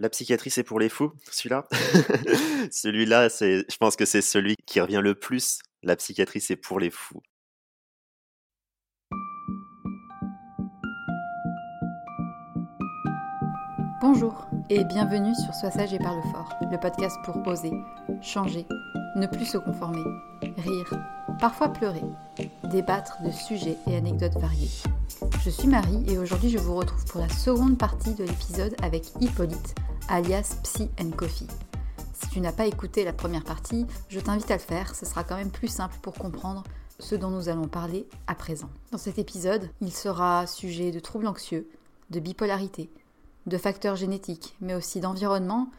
La psychiatrie, c'est pour les fous, celui-là. celui-là, c'est, je pense que c'est celui qui revient le plus. La psychiatrie, c'est pour les fous. Bonjour et bienvenue sur Sois sage et parle fort, le podcast pour oser, changer, ne plus se conformer, rire, parfois pleurer, débattre de sujets et anecdotes variés. Je suis Marie et aujourd'hui je vous retrouve pour la seconde partie de l'épisode avec Hippolyte, alias Psy and Coffee. Si tu n'as pas écouté la première partie, je t'invite à le faire, ce sera quand même plus simple pour comprendre ce dont nous allons parler à présent. Dans cet épisode, il sera sujet de troubles anxieux, de bipolarité, de facteurs génétiques, mais aussi d'environnement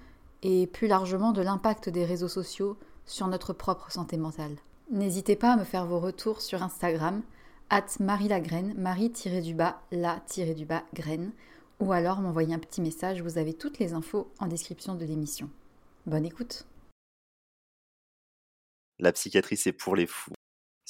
et plus largement de l'impact des réseaux sociaux sur notre propre santé mentale. N'hésitez pas à me faire vos retours sur Instagram, at Marie Lagraine, Marie-du-bas, la-du-bas graine, ou alors m'envoyer un petit message, vous avez toutes les infos en description de l'émission. Bonne écoute La psychiatrie, c'est pour les fous.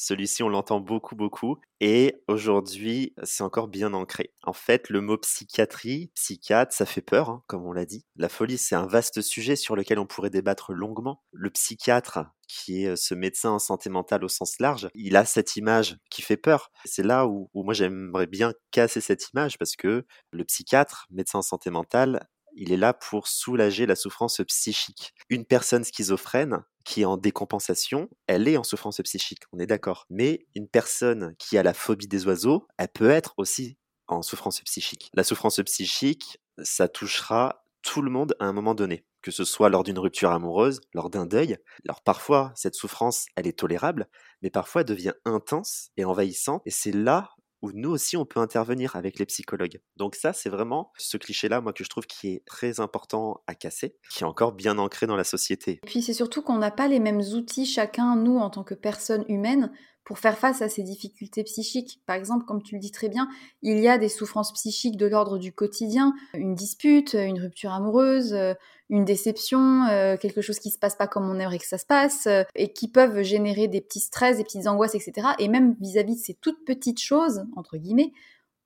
Celui-ci, on l'entend beaucoup, beaucoup. Et aujourd'hui, c'est encore bien ancré. En fait, le mot psychiatrie, psychiatre, ça fait peur, hein, comme on l'a dit. La folie, c'est un vaste sujet sur lequel on pourrait débattre longuement. Le psychiatre, qui est euh, ce médecin en santé mentale au sens large, il a cette image qui fait peur. C'est là où, où moi j'aimerais bien casser cette image parce que le psychiatre, médecin en santé mentale, il est là pour soulager la souffrance psychique. Une personne schizophrène qui est en décompensation, elle est en souffrance psychique, on est d'accord. Mais une personne qui a la phobie des oiseaux, elle peut être aussi en souffrance psychique. La souffrance psychique, ça touchera tout le monde à un moment donné. que ce soit lors d'une rupture amoureuse, lors d'un deuil. Alors parfois, cette souffrance, elle est tolérable, mais parfois elle devient intense et envahissante, et c'est là où nous aussi on peut intervenir avec les psychologues. Donc ça, c'est vraiment ce cliché-là, moi, que je trouve qui est très important à casser, qui est encore bien ancré dans la société. Et puis c'est surtout qu'on n'a pas les mêmes outils chacun, nous, en tant que personnes humaines, pour faire face à ces difficultés psychiques. Par exemple, comme tu le dis très bien, il y a des souffrances psychiques de l'ordre du quotidien, une dispute, une rupture amoureuse, une déception, euh, quelque chose qui se passe pas comme on aimerait que ça se passe, euh, et qui peuvent générer des petits stress, des petites angoisses, etc. Et même vis-à-vis de ces toutes petites choses, entre guillemets,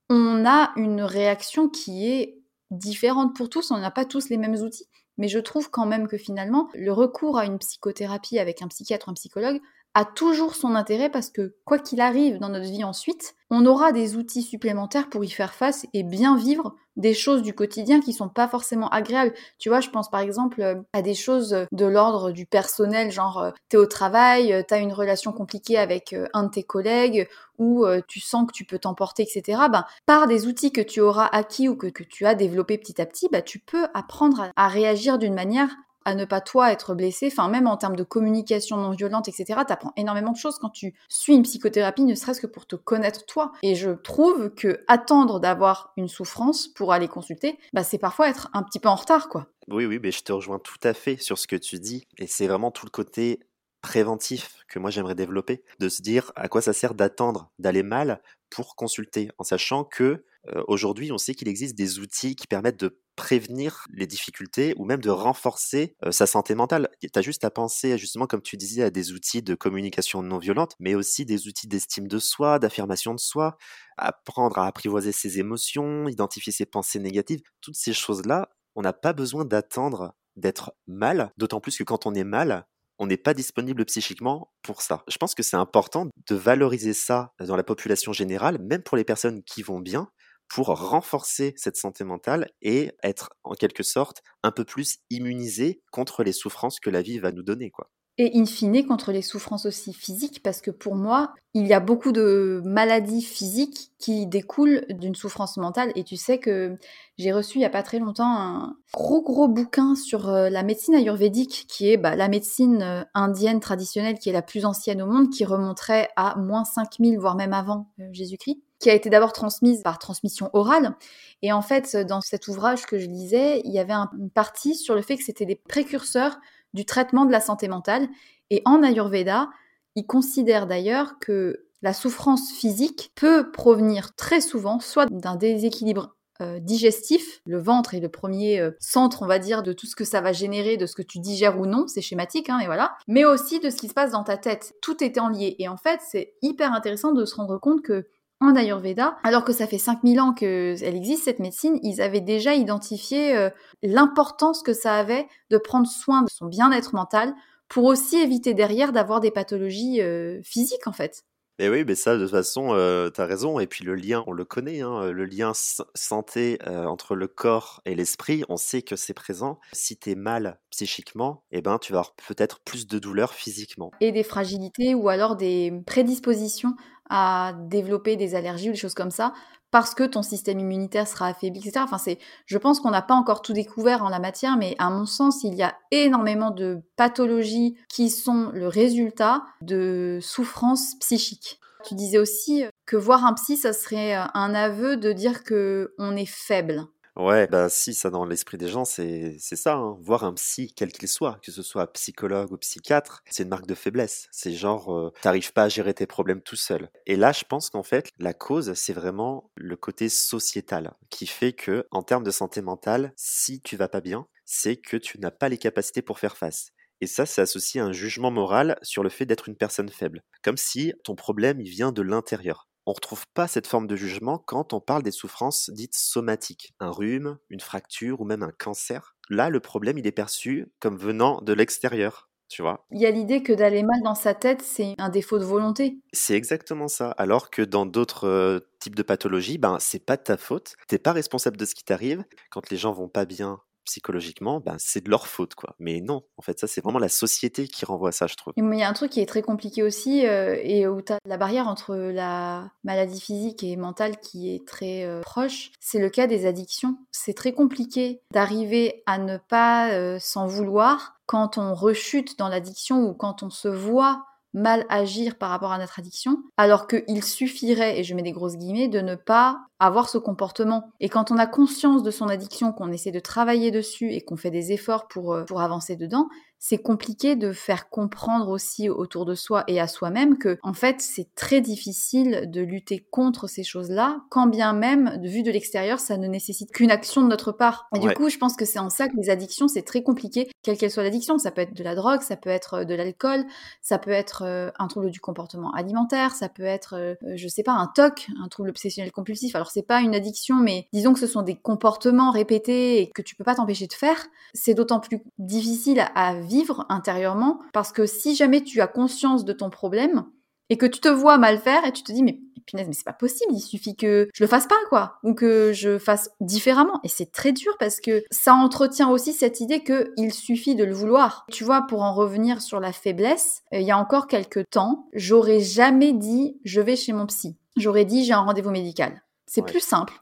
on a une réaction qui est différente pour tous, on n'a pas tous les mêmes outils. Mais je trouve quand même que finalement, le recours à une psychothérapie avec un psychiatre un psychologue a toujours son intérêt parce que quoi qu'il arrive dans notre vie ensuite, on aura des outils supplémentaires pour y faire face et bien vivre des choses du quotidien qui sont pas forcément agréables. Tu vois, je pense par exemple euh, à des choses de l'ordre du personnel, genre euh, t'es au travail, euh, t'as une relation compliquée avec un de tes collègues ou tu sens que tu peux t'emporter, etc. Ben, par des outils que tu auras acquis ou que, que tu as développés petit à petit, ben, tu peux apprendre à réagir d'une manière à ne pas toi être blessé, enfin même en termes de communication non violente, etc. T'apprends énormément de choses quand tu suis une psychothérapie, ne serait-ce que pour te connaître toi. Et je trouve que attendre d'avoir une souffrance pour aller consulter, bah, c'est parfois être un petit peu en retard, quoi. Oui, oui, mais je te rejoins tout à fait sur ce que tu dis. Et c'est vraiment tout le côté préventif que moi j'aimerais développer, de se dire à quoi ça sert d'attendre d'aller mal pour consulter, en sachant que euh, aujourd'hui on sait qu'il existe des outils qui permettent de prévenir les difficultés ou même de renforcer euh, sa santé mentale. Tu as juste à penser, justement, comme tu disais, à des outils de communication non violente, mais aussi des outils d'estime de soi, d'affirmation de soi, apprendre à apprivoiser ses émotions, identifier ses pensées négatives. Toutes ces choses-là, on n'a pas besoin d'attendre d'être mal, d'autant plus que quand on est mal, on n'est pas disponible psychiquement pour ça. Je pense que c'est important de valoriser ça dans la population générale, même pour les personnes qui vont bien, pour renforcer cette santé mentale et être en quelque sorte un peu plus immunisé contre les souffrances que la vie va nous donner quoi. Et in fine contre les souffrances aussi physiques, parce que pour moi, il y a beaucoup de maladies physiques qui découlent d'une souffrance mentale. Et tu sais que j'ai reçu il y a pas très longtemps un gros gros bouquin sur euh, la médecine ayurvédique, qui est bah, la médecine euh, indienne traditionnelle, qui est la plus ancienne au monde, qui remonterait à moins 5000, voire même avant euh, Jésus-Christ qui a été d'abord transmise par transmission orale. Et en fait, dans cet ouvrage que je lisais, il y avait une partie sur le fait que c'était des précurseurs du traitement de la santé mentale. Et en Ayurveda, ils considèrent d'ailleurs que la souffrance physique peut provenir très souvent soit d'un déséquilibre euh, digestif, le ventre est le premier euh, centre, on va dire, de tout ce que ça va générer, de ce que tu digères ou non, c'est schématique, hein, et voilà, mais aussi de ce qui se passe dans ta tête. Tout est en lié. Et en fait, c'est hyper intéressant de se rendre compte que en Ayurveda, alors que ça fait 5000 ans qu'elle existe, cette médecine, ils avaient déjà identifié euh, l'importance que ça avait de prendre soin de son bien-être mental pour aussi éviter derrière d'avoir des pathologies euh, physiques en fait. Et oui, mais ça, de toute façon, euh, tu as raison. Et puis le lien, on le connaît, hein, le lien santé entre le corps et l'esprit, on sait que c'est présent. Si tu es mal psychiquement, eh ben, tu vas avoir peut-être plus de douleurs physiquement. Et des fragilités ou alors des prédispositions à développer des allergies ou des choses comme ça parce que ton système immunitaire sera affaibli, etc. Enfin, c'est, je pense qu'on n'a pas encore tout découvert en la matière, mais à mon sens, il y a énormément de pathologies qui sont le résultat de souffrances psychiques. Tu disais aussi que voir un psy, ça serait un aveu de dire que on est faible. Ouais, bah si, ça dans l'esprit des gens, c'est c'est ça, hein. Voir un psy, quel qu'il soit, que ce soit psychologue ou psychiatre, c'est une marque de faiblesse. C'est genre, t'arrives pas à gérer tes problèmes tout seul. Et là, je pense qu'en fait, la cause, c'est vraiment le côté sociétal qui fait que, en termes de santé mentale, si tu vas pas bien, c'est que tu n'as pas les capacités pour faire face. Et ça, c'est associé à un jugement moral sur le fait d'être une personne faible. Comme si ton problème, il vient de l'intérieur on ne retrouve pas cette forme de jugement quand on parle des souffrances dites somatiques, un rhume, une fracture ou même un cancer. Là, le problème, il est perçu comme venant de l'extérieur. Tu vois Il y a l'idée que d'aller mal dans sa tête, c'est un défaut de volonté. C'est exactement ça. Alors que dans d'autres euh, types de pathologies, ben c'est pas de ta faute. T'es pas responsable de ce qui t'arrive. Quand les gens vont pas bien, psychologiquement, ben, c'est de leur faute, quoi. Mais non, en fait, ça, c'est vraiment la société qui renvoie ça, je trouve. Il y a un truc qui est très compliqué aussi, euh, et où tu as la barrière entre la maladie physique et mentale qui est très euh, proche, c'est le cas des addictions. C'est très compliqué d'arriver à ne pas euh, s'en vouloir quand on rechute dans l'addiction ou quand on se voit mal agir par rapport à notre addiction, alors qu'il suffirait, et je mets des grosses guillemets, de ne pas avoir ce comportement. Et quand on a conscience de son addiction, qu'on essaie de travailler dessus et qu'on fait des efforts pour, euh, pour avancer dedans, c'est compliqué de faire comprendre aussi autour de soi et à soi-même que, en fait, c'est très difficile de lutter contre ces choses-là, quand bien même, vu de l'extérieur, ça ne nécessite qu'une action de notre part. Et du coup, je pense que c'est en ça que les addictions, c'est très compliqué, quelle qu'elle soit l'addiction. Ça peut être de la drogue, ça peut être euh, de l'alcool, ça peut être euh, un trouble du comportement alimentaire, ça peut être, je sais pas, un TOC, un trouble obsessionnel compulsif. Alors, c'est pas une addiction, mais disons que ce sont des comportements répétés et que tu peux pas t'empêcher de faire, c'est d'autant plus difficile à vivre intérieurement parce que si jamais tu as conscience de ton problème et que tu te vois mal faire et tu te dis mais punaise mais c'est pas possible, il suffit que je le fasse pas quoi ou que je fasse différemment et c'est très dur parce que ça entretient aussi cette idée que il suffit de le vouloir. Tu vois pour en revenir sur la faiblesse, euh, il y a encore quelques temps, j'aurais jamais dit je vais chez mon psy. J'aurais dit j'ai un rendez-vous médical. C'est plus simple.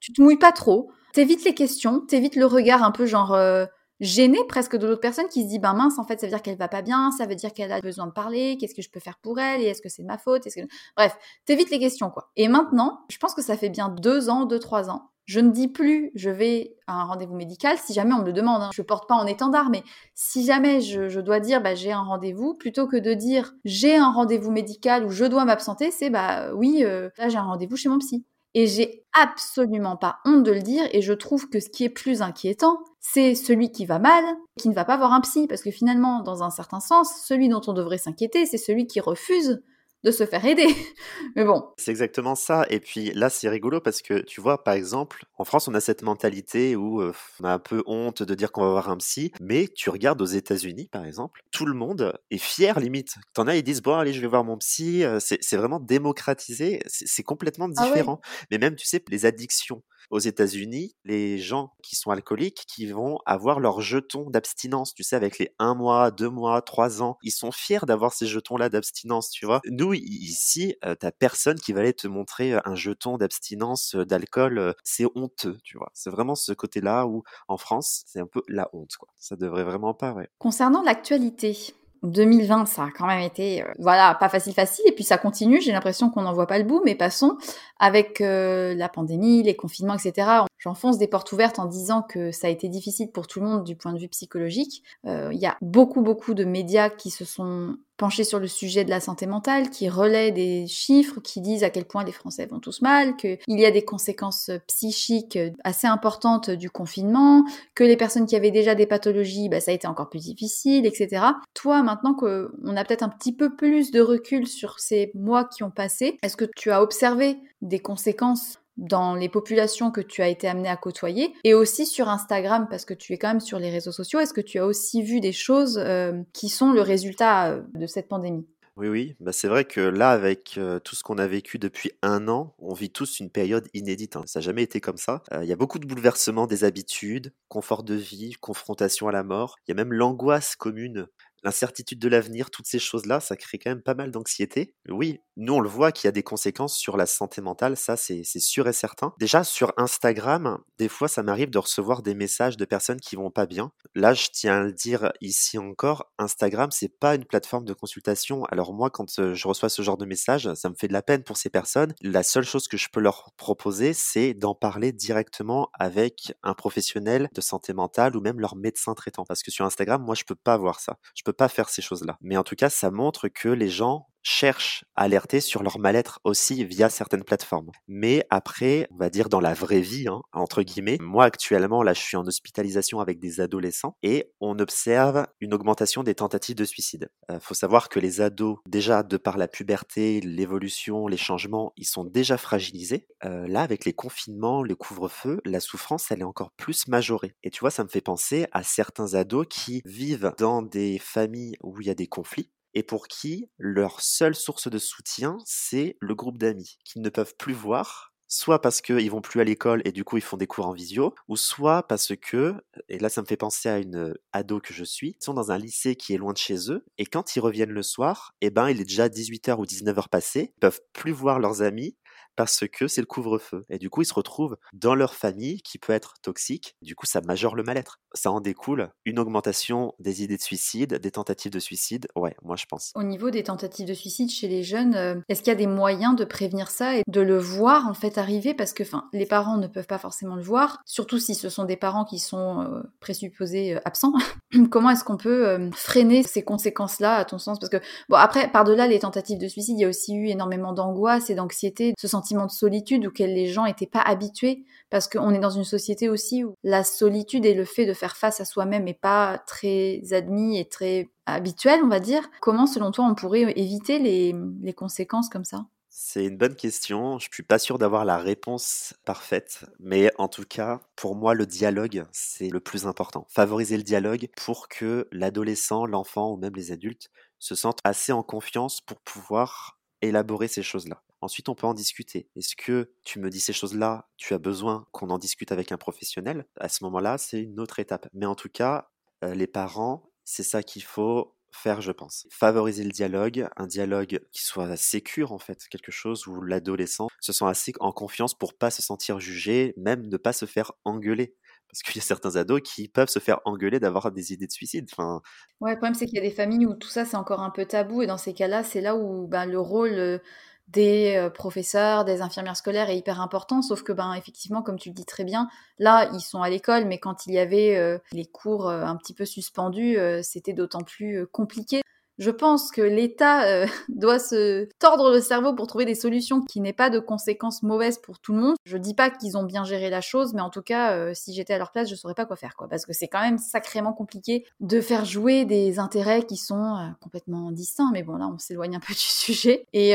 Tu te mouilles pas trop. T'évites les questions, t'évites le regard un peu genre euh, gêné presque de l'autre personne qui se dit ben mince en fait ça veut dire qu'elle va pas bien, ça veut dire qu'elle a besoin de parler, qu'est-ce que je peux faire pour elle et est-ce que c'est de ma faute est-ce que... Bref, t'évites les questions quoi. Et maintenant, je pense que ça fait bien deux ans, deux trois ans. Je ne dis plus je vais à un rendez-vous médical si jamais on me le demande. Hein. Je porte pas en étendard, mais si jamais je, dois dire bah, j'ai un rendez-vous, plutôt que de dire j'ai un rendez-vous médical ou je dois m'absenter, c'est bah oui, euh, là j'ai un rendez-vous chez mon psy. Et j'ai absolument pas honte de le dire et je trouve que ce qui est plus inquiétant, c'est celui qui va mal, qui ne va pas voir un psy, parce que finalement, dans un certain sens, celui dont on devrait s'inquiéter, c'est celui qui refuse de se faire aider. Mais bon. C'est exactement ça. Et puis là, c'est rigolo parce que tu vois, par exemple, en France, on a cette mentalité où euh, on a un peu honte de dire qu'on va voir un psy, mais tu regardes aux États-Unis, par exemple, tout le monde est fier limite. T'en as, ils disent bon, allez, je vais voir mon psy. Euh, c'est vraiment démocratisé. C'est complètement ah différent. Mais même, tu sais, les addictions aux États-Unis, les gens qui sont alcooliques, qui vont avoir leur jeton d'abstinence, tu sais, avec les un mois, deux mois, trois ans, ils sont fiers d'avoir ces jetons-là d'abstinence, tu vois. Nous, ici, euh, t'as personne qui va aller te montrer euh, un jeton d'abstinence euh, d'alcool, c'est honteux, tu vois. C'est vraiment ce côté-là où, en France, c'est un peu la honte, quoi. Ça devrait vraiment pas, ouais. Concernant l'actualité, 2020, ça a quand même été, voilà, pas facile facile, et puis ça continue. J'ai l'impression qu'on n'en voit pas le bout, mais passons avec la pandémie, les confinements, etc. J'enfonce des portes ouvertes en disant que ça a été difficile pour tout le monde du point de vue psychologique. Euh, il y a beaucoup, beaucoup de médias qui se sont penchés sur le sujet de la santé mentale, qui relaient des chiffres, qui disent à quel point les Français vont tous mal, qu'il y a des conséquences psychiques assez importantes du confinement, que les personnes qui avaient déjà des pathologies, bah, ça a été encore plus difficile, etc. Toi, maintenant qu'on a peut-être un petit peu plus de recul sur ces mois qui ont passé, est-ce que tu as observé des conséquences dans les populations que tu as été amené à côtoyer et aussi sur Instagram parce que tu es quand même sur les réseaux sociaux. Est-ce que tu as aussi vu des choses euh, qui sont le résultat euh, de cette pandémie? Oui, oui, bah c'est vrai que là, avec euh, tout ce qu'on a vécu depuis un an, on vit tous une période inédite. Hein. Ça n'a jamais été comme ça. Il y a beaucoup de bouleversements des habitudes, confort de vie, confrontation à la mort. Il y a même l'angoisse commune l'incertitude de l'avenir, toutes ces choses-là, ça crée quand même pas mal d'anxiété. Oui, nous on le voit qu'il y a des conséquences sur la santé mentale, ça c'est sûr et certain. Déjà sur Instagram, des fois ça m'arrive de recevoir des messages de personnes qui vont pas bien. Là, je tiens à le dire ici encore, Instagram c'est pas une plateforme de consultation. Alors moi quand euh, je reçois ce genre de messages, ça me fait de la peine pour ces personnes. La seule chose que je peux leur proposer, c'est d'en parler directement avec un professionnel de santé mentale ou même leur médecin traitant parce que sur Instagram, moi je peux pas voir ça pas faire ces choses-là. Mais en tout cas, ça montre que les gens cherchent à alerter sur leur mal-être aussi via certaines plateformes. Mais après, on va dire dans la vraie vie, hein, entre guillemets, moi actuellement, là, je suis en hospitalisation avec des adolescents et on observe une augmentation des tentatives de suicide. Euh, faut savoir que les ados, déjà de par la puberté, l'évolution, les changements, ils sont déjà fragilisés. Euh, là, avec les confinements, le couvre-feu, la souffrance, elle est encore plus majorée. Et tu vois, ça me fait penser à certains ados qui vivent dans des familles où il y a des conflits et pour qui leur seule source de soutien, c'est le groupe d'amis, qu'ils ne peuvent plus voir soit parce qu'ils vont plus à l'école et du coup ils font des cours en visio, ou soit parce que, et là ça me fait penser à une ado que je suis, ils sont dans un lycée qui est loin de chez eux, et quand ils reviennent le soir, eh ben il est déjà 18h ou 19h passé, ils peuvent plus voir leurs amis, parce que c'est le couvre-feu. Et du coup, ils se retrouvent dans leur famille qui peut être toxique. Du coup, ça majeure le mal-être. Ça en découle une augmentation des idées de suicide, des tentatives de suicide. Ouais, moi je pense. Au niveau des tentatives de suicide chez les jeunes, euh, est-ce qu'il y a des moyens de prévenir ça et de le voir en fait arriver? Parce que enfin, les parents ne peuvent pas forcément le voir, surtout si ce sont des parents qui sont euh, présupposés euh, absents. Comment est-ce qu'on peut freiner ces conséquences-là, à ton sens? Parce que, bon, après, par-delà les tentatives de suicide, il y a aussi eu énormément d'angoisse et d'anxiété, ce sentiment de solitude auquel les gens n'étaient pas habitués parce qu'on est dans une société aussi où la solitude et le fait de faire face à soi-même n'est pas très admis et très habituel, on va dire. Comment, selon toi, on pourrait éviter les, les conséquences comme ça? C'est une bonne question. Je suis pas sûr d'avoir la réponse parfaite, mais en tout cas, pour moi, le dialogue, c'est le plus important. Favoriser le dialogue pour que l'adolescent, l'enfant ou même les adultes se sentent assez en confiance pour pouvoir élaborer ces choses-là. Ensuite, on peut en discuter. Est-ce que tu me dis ces choses-là, tu as besoin qu'on en discute avec un professionnel? À ce moment-là, c'est une autre étape. Mais en tout cas, euh, les parents, c'est ça qu'il faut faire, je pense. Favoriser le dialogue, un dialogue qui soit sécure en fait, quelque chose où l'adolescent se sent assez en confiance pour pas se sentir jugé, même ne pas se faire engueuler. Parce qu'il y a certains ados qui peuvent se faire engueuler d'avoir des idées de suicide. Enfin... Ouais, le problème c'est qu'il y a des familles où tout ça c'est encore un peu tabou et dans ces cas-là, c'est là où ben, le rôle des professeurs, des infirmières scolaires est hyper important, sauf que ben effectivement, comme tu le dis très bien, là ils sont à l'école, mais quand il y avait les cours un petit peu suspendus, c'était d'autant plus compliqué. Je pense que l'État euh, doit se tordre le cerveau pour trouver des solutions qui n'aient pas de conséquences mauvaises pour tout le monde. Je dis pas qu'ils ont bien géré la chose, mais en tout cas, euh, si j'étais à leur place, je saurais pas quoi faire, quoi. Parce que c'est quand même sacrément compliqué de faire jouer des intérêts qui sont euh, complètement distincts. Mais bon, là, on s'éloigne un peu du sujet. Et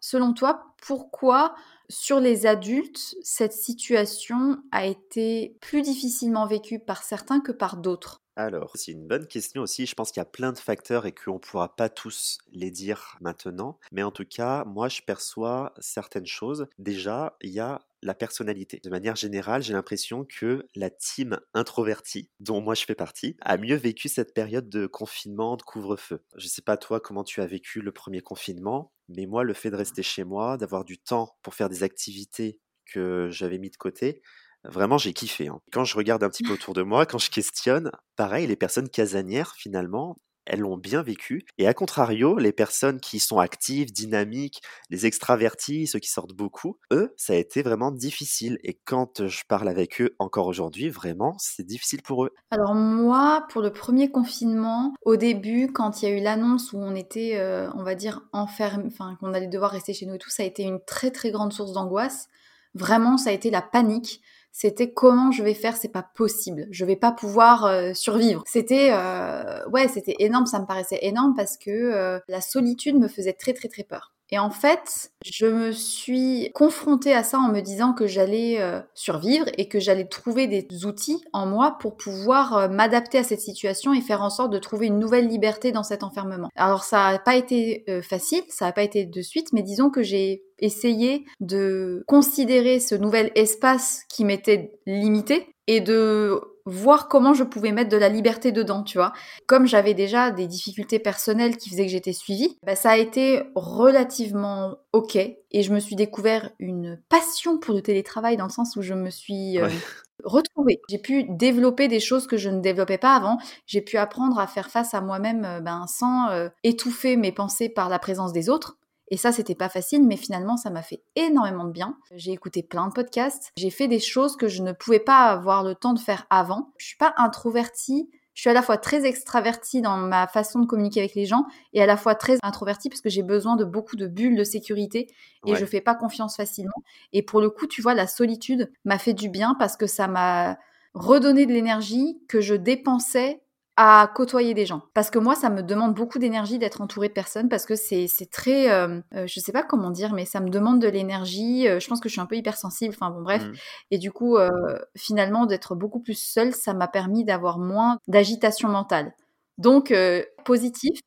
selon toi, pourquoi sur les adultes, cette situation a été plus difficilement vécue par certains que par d'autres? Alors, c'est une bonne question aussi. Je pense qu'il y a plein de facteurs et qu'on ne pourra pas tous les dire maintenant. Mais en tout cas, moi, je perçois certaines choses. Déjà, il y a la personnalité. De manière générale, j'ai l'impression que la team introvertie, dont moi je fais partie, a mieux vécu cette période de confinement, de couvre-feu. Je ne sais pas toi comment tu as vécu le premier confinement, mais moi, le fait de rester chez moi, d'avoir du temps pour faire des activités que j'avais mis de côté, Vraiment, j'ai kiffé. Hein. Quand je regarde un petit peu autour de moi, quand je questionne, pareil, les personnes casanières, finalement, elles l'ont bien vécu. Et à contrario, les personnes qui sont actives, dynamiques, les extravertis, ceux qui sortent beaucoup, eux, ça a été vraiment difficile. Et quand je parle avec eux encore aujourd'hui, vraiment, c'est difficile pour eux. Alors moi, pour le premier confinement, au début, quand il y a eu l'annonce où on était, euh, on va dire, enfermé, enfin, qu'on allait devoir rester chez nous et tout, ça a été une très très grande source d'angoisse. Vraiment, ça a été la panique c'était comment je vais faire, c'est pas possible, je vais pas pouvoir euh, survivre. C'était euh, ouais, c'était énorme, ça me paraissait énorme parce que euh, la solitude me faisait très très très peur. Et en fait, je me suis confrontée à ça en me disant que j'allais euh, survivre et que j'allais trouver des outils en moi pour pouvoir euh, m'adapter à cette situation et faire en sorte de trouver une nouvelle liberté dans cet enfermement. Alors ça n'a pas été euh, facile, ça n'a pas été de suite, mais disons que j'ai essayé de considérer ce nouvel espace qui m'était limité et de voir comment je pouvais mettre de la liberté dedans, tu vois. Comme j'avais déjà des difficultés personnelles qui faisaient que j'étais suivie, bah, ça a été relativement ok et je me suis découvert une passion pour le télétravail dans le sens où je me suis euh, retrouvée. J'ai pu développer des choses que je ne développais pas avant. J'ai pu apprendre à faire face à moi-même euh, ben, sans euh, étouffer mes pensées par la présence des autres. Et ça, c'était pas facile, mais finalement, ça m'a fait énormément de bien. J'ai écouté plein de podcasts. J'ai fait des choses que je ne pouvais pas avoir le temps de faire avant. Je suis pas introvertie. Je suis à la fois très extravertie dans ma façon de communiquer avec les gens et à la fois très introvertie parce que j'ai besoin de beaucoup de bulles de sécurité et je fais pas confiance facilement. Et pour le coup, tu vois, la solitude m'a fait du bien parce que ça m'a redonné de l'énergie que je dépensais à côtoyer des gens. Parce que moi, ça me demande beaucoup d'énergie d'être entourée de personnes parce que c'est très, euh, euh, je sais pas comment dire, mais ça me demande de l'énergie. Euh, je pense que je suis un peu hypersensible. Enfin bon, bref. Mmh. Et du coup, finalement, d'être beaucoup plus seule, ça m'a permis d'avoir moins d'agitation mentale. Donc, positif.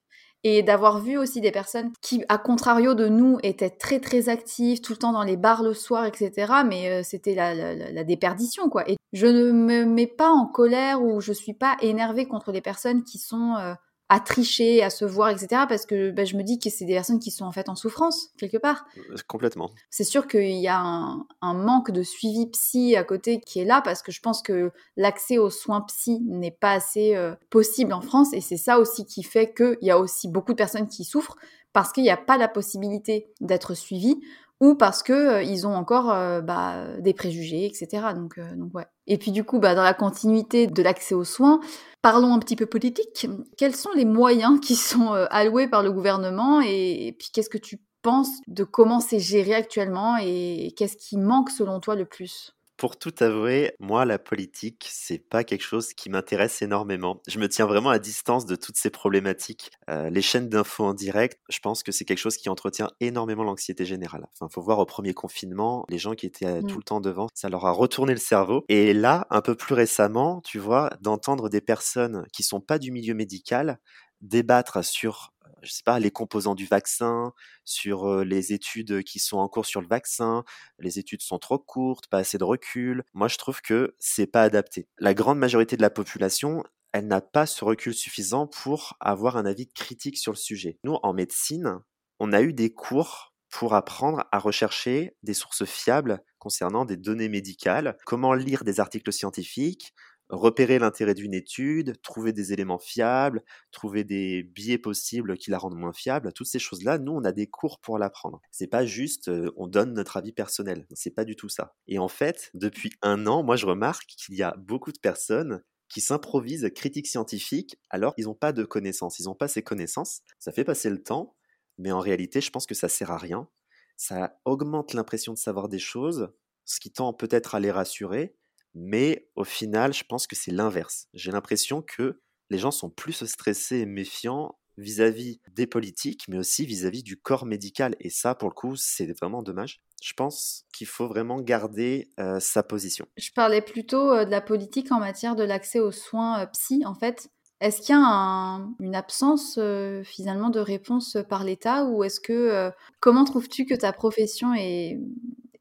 Et d'avoir vu aussi des personnes qui, à contrario de nous, étaient très très actives, tout le temps dans les bars le soir, etc. Mais euh, c'était la, la, déperdition, quoi. Et je ne me mets pas en colère ou je suis pas énervée contre les personnes qui sont euh, à tricher, à se voir, etc. Parce que bah, je me dis que c'est des personnes qui sont en fait en souffrance, quelque part. Euh, complètement. C'est sûr qu'il y a un, manque de suivi psy à côté qui est là, parce que je pense que l'accès aux soins psy n'est pas assez euh, possible en France. Et c'est ça aussi qui fait qu'il y a aussi beaucoup de personnes qui souffrent, parce qu'il n'y a pas la possibilité d'être suivi ou parce que euh, ils ont encore euh, bah, des préjugés, etc. Donc, euh, donc ouais. Et puis du coup, bah, dans la continuité de l'accès aux soins, parlons un petit peu politique. Quels sont les moyens qui sont alloués par le gouvernement et puis qu'est-ce que tu penses de comment c'est géré actuellement et qu'est-ce qui manque selon toi le plus? Pour tout avouer, moi, la politique, c'est pas quelque chose qui m'intéresse énormément. Je me tiens vraiment à distance de toutes ces problématiques. Euh, les chaînes d'infos en direct, je pense que c'est quelque chose qui entretient énormément l'anxiété générale. Enfin, faut voir au premier confinement, les gens qui étaient euh, tout mmh. le temps devant, ça leur a retourné le cerveau. Et là, un peu plus récemment, tu vois, d'entendre des personnes qui sont pas du milieu médical débattre sur je sais pas, les composants du vaccin, sur les études qui sont en cours sur le vaccin. Les études sont trop courtes, pas assez de recul. Moi, je trouve que c'est pas adapté. La grande majorité de la population, elle n'a pas ce recul suffisant pour avoir un avis critique sur le sujet. Nous, en médecine, on a eu des cours pour apprendre à rechercher des sources fiables concernant des données médicales, comment lire des articles scientifiques, repérer l'intérêt d'une étude, trouver des éléments fiables, trouver des biais possibles qui la rendent moins fiable, toutes ces choses-là, nous on a des cours pour l'apprendre. C'est pas juste on donne notre avis personnel, c'est pas du tout ça. Et en fait, depuis un an, moi je remarque qu'il y a beaucoup de personnes qui s'improvisent critiques scientifiques alors qu'ils n'ont pas de connaissances, ils n'ont pas ces connaissances. Ça fait passer le temps, mais en réalité, je pense que ça sert à rien. Ça augmente l'impression de savoir des choses, ce qui tend peut-être à les rassurer, mais au final, je pense que c'est l'inverse. J'ai l'impression que les gens sont plus stressés et méfiants vis-à-vis des politiques, mais aussi vis-à-vis du corps médical. Et ça, pour le coup, c'est vraiment dommage. Je pense qu'il faut vraiment garder sa position. Je parlais plutôt de la politique en matière de l'accès aux soins psy, en fait. Est-ce qu'il y a une absence finalement de réponse par l'État ou est-ce que comment trouves-tu que ta profession est,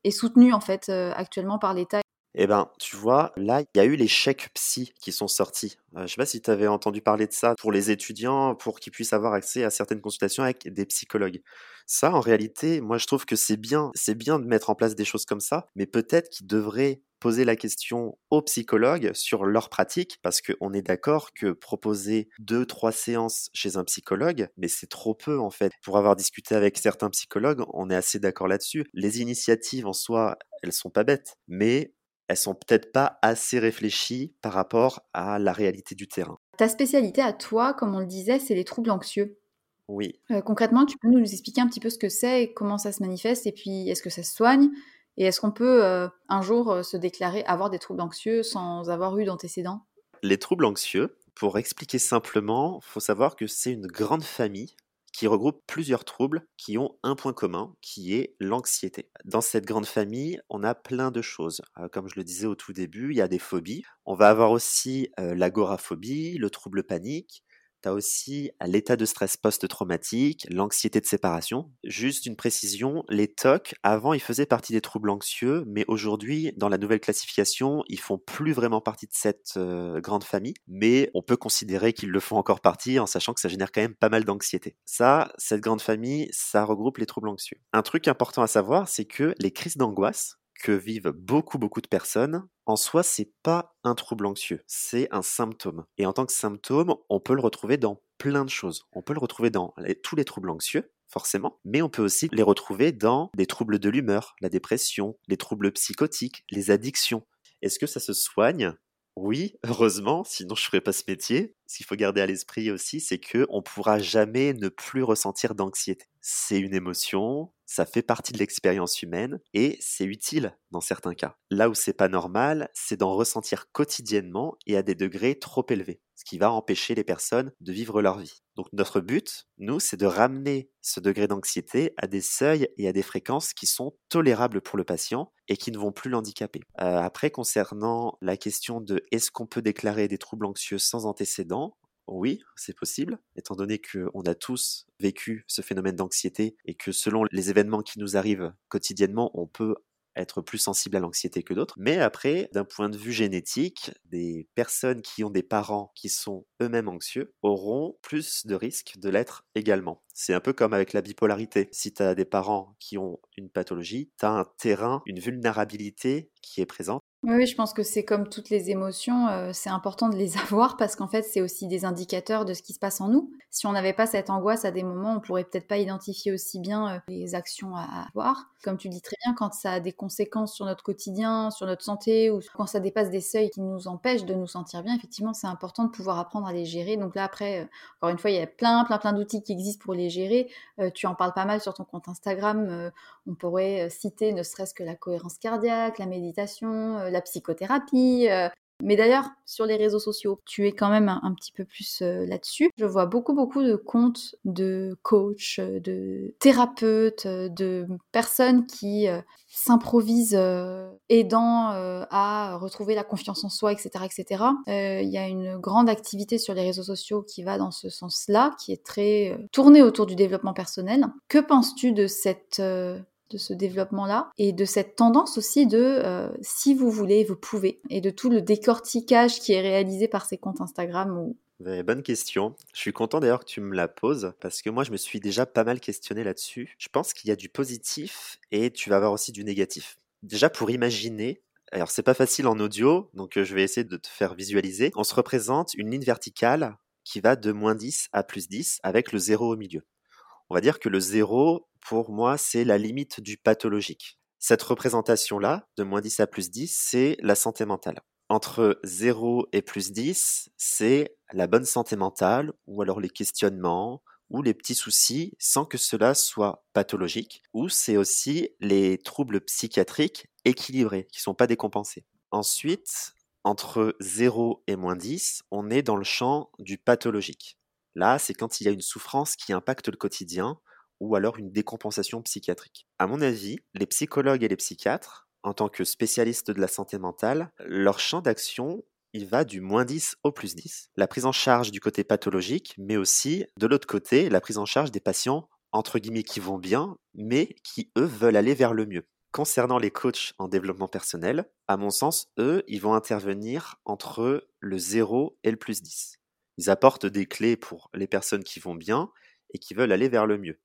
est soutenue en fait actuellement par l'État eh ben, tu vois, là, il y a eu les chèques psy qui sont sortis. Je euh, je sais pas si tu avais entendu parler de ça pour les étudiants, pour qu'ils puissent avoir accès à certaines consultations avec des psychologues. Ça, en réalité, moi, je trouve que c'est bien, c'est bien de mettre en place des choses comme ça, mais peut-être qu'ils devraient poser la question aux psychologues sur leur pratique, parce qu'on est d'accord que proposer deux, trois séances chez un psychologue, mais c'est trop peu en fait. Pour avoir discuté avec certains psychologues, on est assez d'accord là-dessus. Les initiatives en soi, elles sont pas bêtes, mais elles sont peut-être pas assez réfléchies par rapport à la réalité du terrain. Ta spécialité à toi, comme on le disait, c'est les troubles anxieux. Oui. Euh, concrètement, tu peux nous expliquer un petit peu ce que c'est et comment ça se manifeste, et puis est-ce que ça se soigne Et est-ce qu'on peut euh, un jour euh, se déclarer avoir des troubles anxieux sans avoir eu d'antécédents? Les troubles anxieux, pour expliquer simplement, faut savoir que c'est une grande famille qui regroupe plusieurs troubles qui ont un point commun, qui est l'anxiété. Dans cette grande famille, on a plein de choses. Euh, comme je le disais au tout début, il y a des phobies. On va avoir aussi euh, l'agoraphobie, le trouble panique, tu as aussi l'état de stress post-traumatique, l'anxiété de séparation. Juste une précision, les TOC, avant, ils faisaient partie des troubles anxieux, mais aujourd'hui, dans la nouvelle classification, ils font plus vraiment partie de cette euh, grande famille, mais on peut considérer qu'ils le font encore partie en sachant que ça génère quand même pas mal d'anxiété. Ça, cette grande famille, ça regroupe les troubles anxieux. Un truc important à savoir, c'est que les crises d'angoisse, que vivent beaucoup beaucoup de personnes, en soi, c'est pas un trouble anxieux, c'est un symptôme. Et en tant que symptôme, on peut le retrouver dans plein de choses. On peut le retrouver dans tous les troubles anxieux, forcément, mais on peut aussi les retrouver dans des troubles de l'humeur, la dépression, les troubles psychotiques, les addictions. Est-ce que ça se soigne? Oui, heureusement, sinon je ferais pas ce métier. Ce qu'il faut garder à l'esprit aussi, c'est que on pourra jamais ne plus ressentir d'anxiété. C'est une émotion, ça fait partie de l'expérience humaine et c'est utile dans certains cas. Là où c'est pas normal, c'est d'en ressentir quotidiennement et à des degrés trop élevés, ce qui va empêcher les personnes de vivre leur vie. Donc notre but, nous, c'est de ramener ce degré d'anxiété à des seuils et à des fréquences qui sont tolérables pour le patient et qui ne vont plus l'handicaper. Euh, après, concernant la question de est-ce qu'on peut déclarer des troubles anxieux sans antécédents, oui, c'est possible, étant donné qu'on a tous vécu ce phénomène d'anxiété et que selon les événements qui nous arrivent quotidiennement, on peut être plus sensible à l'anxiété que d'autres. Mais après, d'un point de vue génétique, des personnes qui ont des parents qui sont eux-mêmes anxieux auront plus de risques de l'être également. C'est un peu comme avec la bipolarité. Si tu as des parents qui ont une pathologie, tu as un terrain, une vulnérabilité qui est présente oui, je pense que c'est comme toutes les émotions, euh, c'est important de les avoir parce qu'en fait, c'est aussi des indicateurs de ce qui se passe en nous. Si on n'avait pas cette angoisse à des moments, on pourrait peut-être pas identifier aussi bien euh, les actions à avoir. Comme tu dis très bien, quand ça a des conséquences sur notre quotidien, sur notre santé ou quand ça dépasse des seuils qui nous empêchent de nous sentir bien, effectivement, c'est important de pouvoir apprendre à les gérer. Donc là, après, euh, encore une fois, il y a plein, plein, plein d'outils qui existent pour les gérer. tu en parles pas mal sur ton compte Instagram. on pourrait citer ne serait-ce que la cohérence cardiaque, la méditation la psychothérapie. Euh. Mais d'ailleurs, sur les réseaux sociaux, tu es quand même un, petit peu plus euh, là-dessus. Je vois beaucoup, beaucoup de comptes de coachs, euh, de thérapeutes, de personnes qui s'improvisent aidant à retrouver la confiance en soi, etc. etc. Il y a une grande activité sur les réseaux sociaux qui va dans ce sens-là, qui est très tournée autour du développement personnel. Que penses-tu de cette de ce développement-là et de cette tendance aussi de euh, si vous voulez, vous pouvez et de tout le décortiquage qui est réalisé par ces comptes Instagram ou Bonne question. Je suis content d'ailleurs que tu me la poses parce que moi je me suis déjà pas mal questionné là-dessus. Je pense qu'il y a du positif et tu vas avoir aussi du négatif. Déjà pour imaginer, alors c'est pas facile en audio donc euh, je vais essayer de te faire visualiser. On se représente une ligne verticale qui va de moins 10 à plus 10 avec le zéro au milieu. On va dire que le zéro, pour moi, c'est la limite du pathologique. Cette représentation-là, de moins 10 à plus 10, c'est la santé mentale. Entre 0 et plus 10, c'est la bonne santé mentale, ou alors les questionnements, ou les petits soucis, sans que cela soit pathologique, ou c'est aussi les troubles psychiatriques équilibrés, qui ne sont pas décompensés. Ensuite, entre 0 et moins 10, on est dans le champ du pathologique. Là, c'est quand il y a une souffrance qui impacte le quotidien ou alors une décompensation psychiatrique. À mon avis, les psychologues et les psychiatres, en tant que spécialistes de la santé mentale, leur champ d'action, il va du moins 10 au plus 10. La prise en charge du côté pathologique, mais aussi, de l'autre côté, la prise en charge des patients, entre guillemets, qui vont bien, mais qui, eux, veulent aller vers le mieux. Concernant les coachs en développement personnel, à mon sens, eux, ils vont intervenir entre le 0 et le plus 10. Ils apportent des clés pour les personnes qui vont bien et qui veulent aller vers le mieux.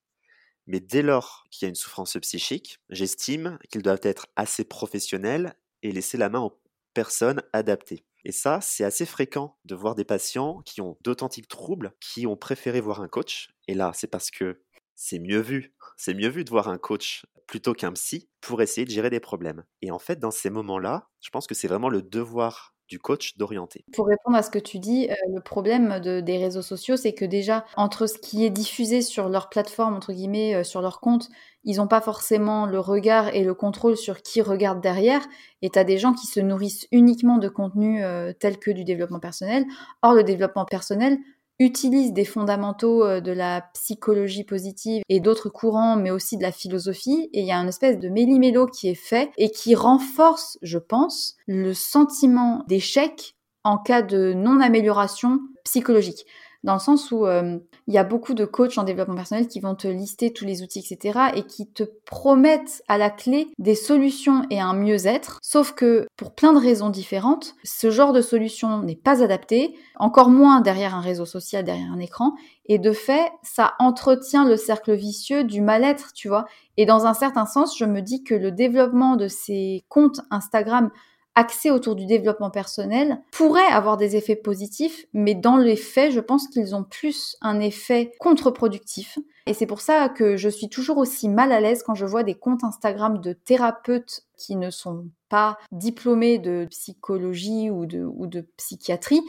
Mais dès lors qu'il y a une souffrance psychique, j'estime qu'ils doivent être assez professionnels et laisser la main aux personnes adaptées. Et ça, c'est assez fréquent de voir des patients qui ont d'authentiques troubles, qui ont préféré voir un coach. Et là, c'est parce que c'est mieux vu. C'est mieux vu de voir un coach plutôt qu'un psy pour essayer de gérer des problèmes. Et en fait, dans ces moments-là, je pense que c'est vraiment le devoir du coach d'orienter. Pour répondre à ce que tu dis, euh, le problème des réseaux sociaux, c'est que déjà, entre ce qui est diffusé sur leur plateforme, entre guillemets, euh, sur leur compte, ils n'ont pas forcément le regard et le contrôle sur qui regarde derrière. Et tu as des gens qui se nourrissent uniquement de contenu euh, tel que du développement personnel. Or, le développement personnel, utilise des fondamentaux euh, de la psychologie positive et d'autres courants, mais aussi de la philosophie. Et il y a une espèce de méli-mélo qui est fait et qui renforce, je pense, le sentiment d'échec en cas de non-amélioration psychologique dans le sens où euh, il y a beaucoup de coachs en développement personnel qui vont te lister tous les outils, etc., et qui te promettent à la clé des solutions et un mieux-être. Sauf que pour plein de raisons différentes, ce genre de solution n'est pas adapté, encore moins derrière un réseau social, derrière un écran, et de fait, ça entretient le cercle vicieux du mal-être, tu vois. Et dans un certain sens, je me dis que le développement de ces comptes Instagram axés autour du développement personnel pourraient avoir des effets positifs, mais dans les faits, je pense qu'ils ont plus un effet contre-productif. Et c'est pour ça que je suis toujours aussi mal à l'aise quand je vois des comptes Instagram de thérapeutes qui ne sont pas diplômés de psychologie ou de, ou de psychiatrie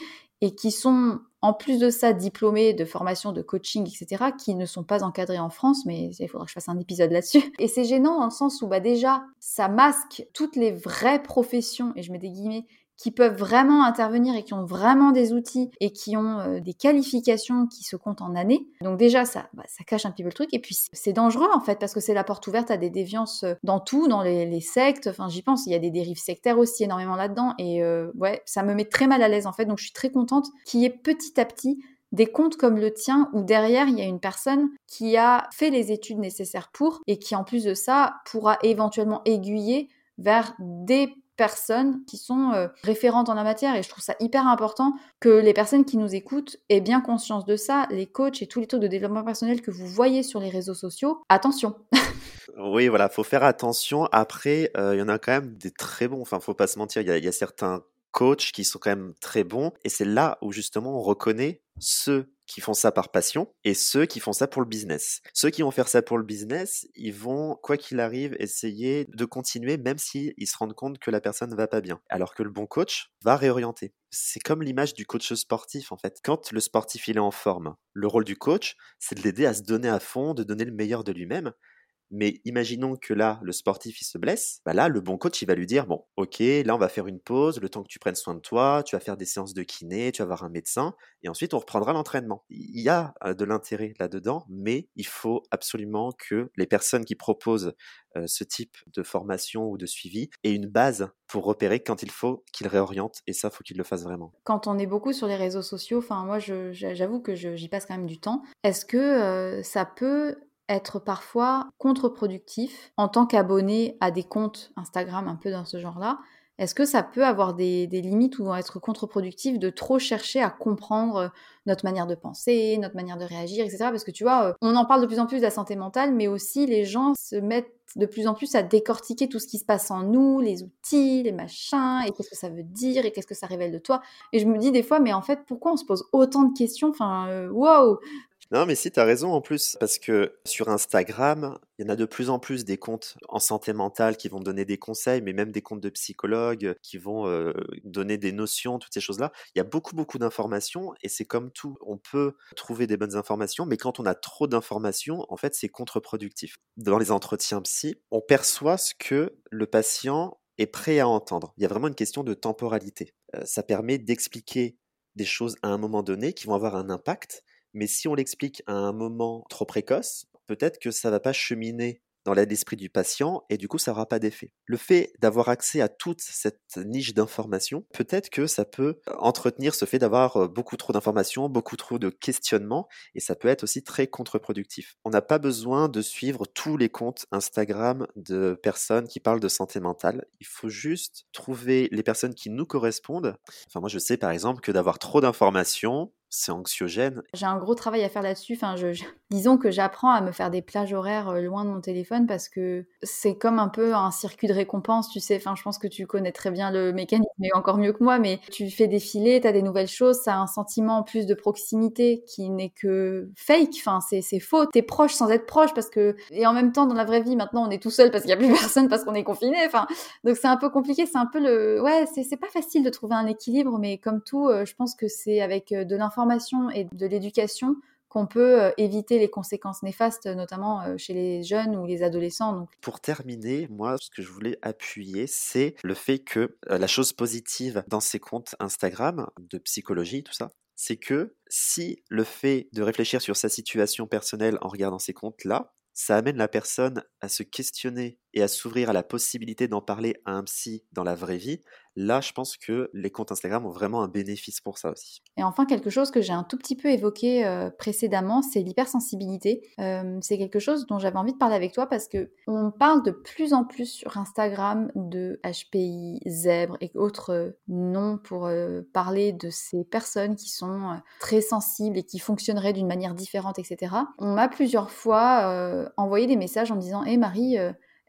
et qui sont en plus de ça diplômés de formation de coaching, etc., qui ne sont pas encadrés en France, mais il faudra que je fasse un épisode là-dessus. Et c'est gênant dans le sens où bah déjà, ça masque toutes les vraies professions, et je mets des guillemets, qui peuvent vraiment intervenir et qui ont vraiment des outils et qui ont euh, des qualifications qui se comptent en années. Donc déjà, ça, bah, ça cache un petit peu le truc. Et puis c'est dangereux en fait parce que c'est la porte ouverte à des déviances euh, dans tout, dans les, sectes. Enfin, j'y pense. Il y a des dérives sectaires aussi énormément là-dedans. Et euh, ouais, ça me met très mal à l'aise en fait. Donc je suis très contente qu'il y ait petit à petit des comptes comme le tien où derrière il y a une personne qui a fait les études nécessaires pour et qui en plus de ça pourra éventuellement aiguiller vers des personnes qui sont euh, référentes en la matière et je trouve ça hyper important que les personnes qui nous écoutent aient bien conscience de ça, les coachs et tous les trucs de développement personnel que vous voyez sur les réseaux sociaux, attention. oui, voilà, faut faire attention. Après, euh, il y en a quand même des très bons. Enfin, faut pas se mentir, il y, a certains coachs qui sont quand même très bons et c'est là où justement on reconnaît ceux qui font ça par passion et ceux qui font ça pour le business. Ceux qui vont faire ça pour le business, ils vont, quoi qu'il arrive, essayer de continuer même s'ils se rendent compte que la personne ne va pas bien. Alors que le bon coach va réorienter. C'est comme l'image du coach sportif en fait. Quand le sportif il est en forme, le rôle du coach, c'est de l'aider à se donner à fond, de donner le meilleur de lui-même. Mais imaginons que là, le sportif, il se blesse. Bah là, le bon coach, il va lui dire, bon, ok, là, on va faire une pause, le temps que tu prennes soin de toi, tu vas faire des séances de kiné, tu vas voir un médecin, et ensuite, on reprendra l'entraînement. Il y a de l'intérêt là-dedans, mais il faut absolument que les personnes qui proposent ce type de formation ou de suivi aient une base pour repérer quand il faut qu'ils réorientent, et ça, faut qu'ils le fassent vraiment. Quand on est beaucoup sur les réseaux sociaux, enfin, moi, j'avoue que j'y passe quand même du temps. Est-ce que ça peut être parfois contre-productif en tant qu'abonné à des comptes Instagram un peu dans ce genre-là. Est-ce que ça peut avoir des, limites ou être contre-productif de trop chercher à comprendre euh, notre manière de penser, notre manière de réagir, etc. Parce que tu vois, euh, on en parle de plus en plus de la santé mentale, mais aussi les gens se mettent de plus en plus à décortiquer tout ce qui se passe en nous, les outils, les machins, et qu'est-ce que ça veut dire, et qu'est-ce que ça révèle de toi? Et je me dis des fois, mais en fait, pourquoi on se pose autant de questions? Enfin, euh, waouh non, mais si, tu as raison en plus, parce que sur Instagram, il y en a de plus en plus des comptes en santé mentale qui vont donner des conseils, mais même des comptes de psychologues qui vont donner des notions, toutes ces choses-là. Il y a beaucoup, beaucoup d'informations et c'est comme tout. On peut trouver des bonnes informations, mais quand on a trop d'informations, en fait, c'est contre-productif. Dans les entretiens psy, on perçoit ce que le patient est prêt à entendre. Il y a vraiment une question de temporalité. ça permet d'expliquer des choses à un moment donné qui vont avoir un impact mais si on l'explique à un moment trop précoce, peut-être que ça va pas cheminer dans l'esprit du patient et du coup ça n'aura pas d'effet. Le fait d'avoir accès à toute cette niche d'informations, peut-être que ça peut entretenir ce fait d'avoir beaucoup trop d'informations, beaucoup trop de questionnements et ça peut être aussi très contre-productif. On n'a pas besoin de suivre tous les comptes Instagram de personnes qui parlent de santé mentale. Il faut juste trouver les personnes qui nous correspondent. Enfin moi je sais par exemple que d'avoir trop d'informations, c'est anxiogène. J'ai un gros travail à faire là-dessus. Enfin, je, Disons que j'apprends à me faire des plages horaires euh, loin de mon téléphone parce que c'est comme un peu un circuit de récompense, tu sais. Enfin, je pense que tu connais très bien le mécanisme, mais encore mieux que moi. Mais tu fais défiler, tu as des nouvelles choses, ça a un sentiment en plus de proximité qui n'est que fake. Enfin, c'est faux. T'es proche sans être proche parce que et en même temps dans la vraie vie maintenant on est tout seul parce qu'il y a plus personne parce qu'on est confiné. Enfin, donc c'est un peu compliqué. C'est un peu le ouais, c'est pas facile de trouver un équilibre, mais comme tout, euh, je pense que c'est avec euh, de l'information et de l'éducation qu'on peut euh, éviter les conséquences néfastes, notamment euh, chez les jeunes ou les adolescents. Donc. Pour terminer, moi, ce que je voulais appuyer, c'est le fait que euh, la chose positive dans ces comptes Instagram, de psychologie, tout ça, c'est que si le fait de réfléchir sur sa situation personnelle en regardant ces comptes-là, ça amène la personne à se questionner et à s'ouvrir à la possibilité d'en parler à un psy dans la vraie vie, là, je pense que les comptes Instagram ont vraiment un bénéfice pour ça aussi. Et enfin, quelque chose que j'ai un tout petit peu évoqué euh, précédemment, c'est l'hypersensibilité. Euh, c'est quelque chose dont j'avais envie de parler avec toi parce que on parle de plus en plus sur Instagram de HPI, zèbre et autres euh, noms pour parler de ces personnes qui sont très sensibles et qui fonctionneraient d'une manière différente, etc. On m'a plusieurs fois envoyé des messages en me disant Hé Marie,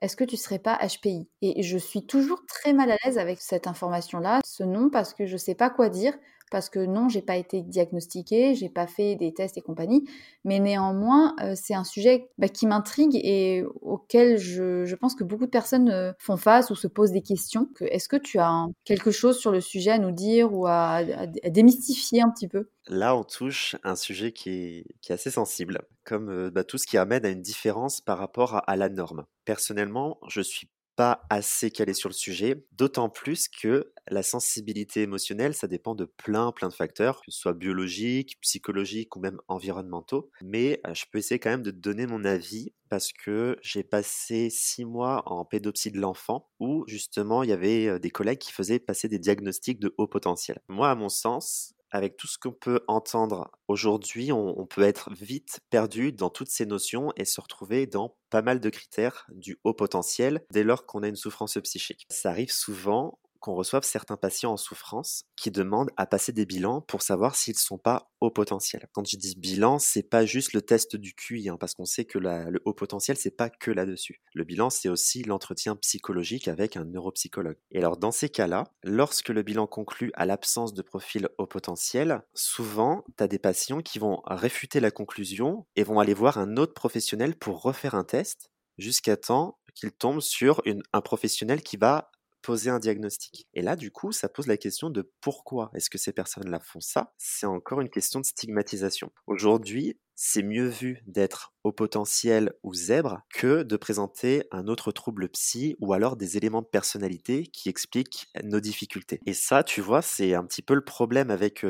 est-ce que tu serais pas HPI Et je suis toujours très mal à l'aise avec cette information-là, ce nom, parce que je ne sais pas quoi dire parce que non, j'ai pas été diagnostiquée, j'ai pas fait des tests et compagnie, mais néanmoins, euh, c'est un sujet bah, qui m'intrigue et auquel je, pense que beaucoup de personnes euh, font face ou se posent des questions. Est-ce que tu as quelque chose sur le sujet à nous dire ou à, démystifier un petit peu? Là, on touche un sujet qui est, assez sensible, comme euh, bah, tout ce qui amène à une différence par rapport à la norme. Personnellement, je suis pas assez calé sur le sujet, d'autant plus que la sensibilité émotionnelle, ça dépend de plein, plein de facteurs, que ce soit biologiques, psychologiques ou même environnementaux. Mais je peux essayer quand même de donner mon avis parce que j'ai passé six mois en pédopsie de l'enfant où justement il y avait des collègues qui faisaient passer des diagnostics de haut potentiel. Moi, à mon sens, avec tout ce qu'on peut entendre aujourd'hui, on, on peut être vite perdu dans toutes ces notions et se retrouver dans pas mal de critères du haut potentiel dès lors qu'on a une souffrance psychique. Ça arrive souvent qu'on reçoive certains patients en souffrance qui demandent à passer des bilans pour savoir s'ils ne sont pas haut potentiel. Quand je dis bilan, c'est pas juste le test du QI, hein, parce qu'on sait que le haut potentiel, c'est pas que là-dessus. Le bilan, c'est aussi l'entretien psychologique avec un neuropsychologue. Et alors, dans ces cas-là, lorsque le bilan conclut à l'absence de profil haut potentiel, souvent, tu as des patients qui vont réfuter la conclusion et vont aller voir un autre professionnel pour refaire un test jusqu'à temps qu'ils tombent sur un professionnel qui va poser un diagnostic. Et là, du coup, ça pose la question de pourquoi est-ce que ces personnes-là font ça? C'est encore une question de stigmatisation. Aujourd'hui, c'est mieux vu d'être au potentiel ou zèbre que de présenter un autre trouble psy ou alors des éléments de personnalité qui expliquent nos difficultés. Et ça, tu vois, c'est un petit peu le problème avec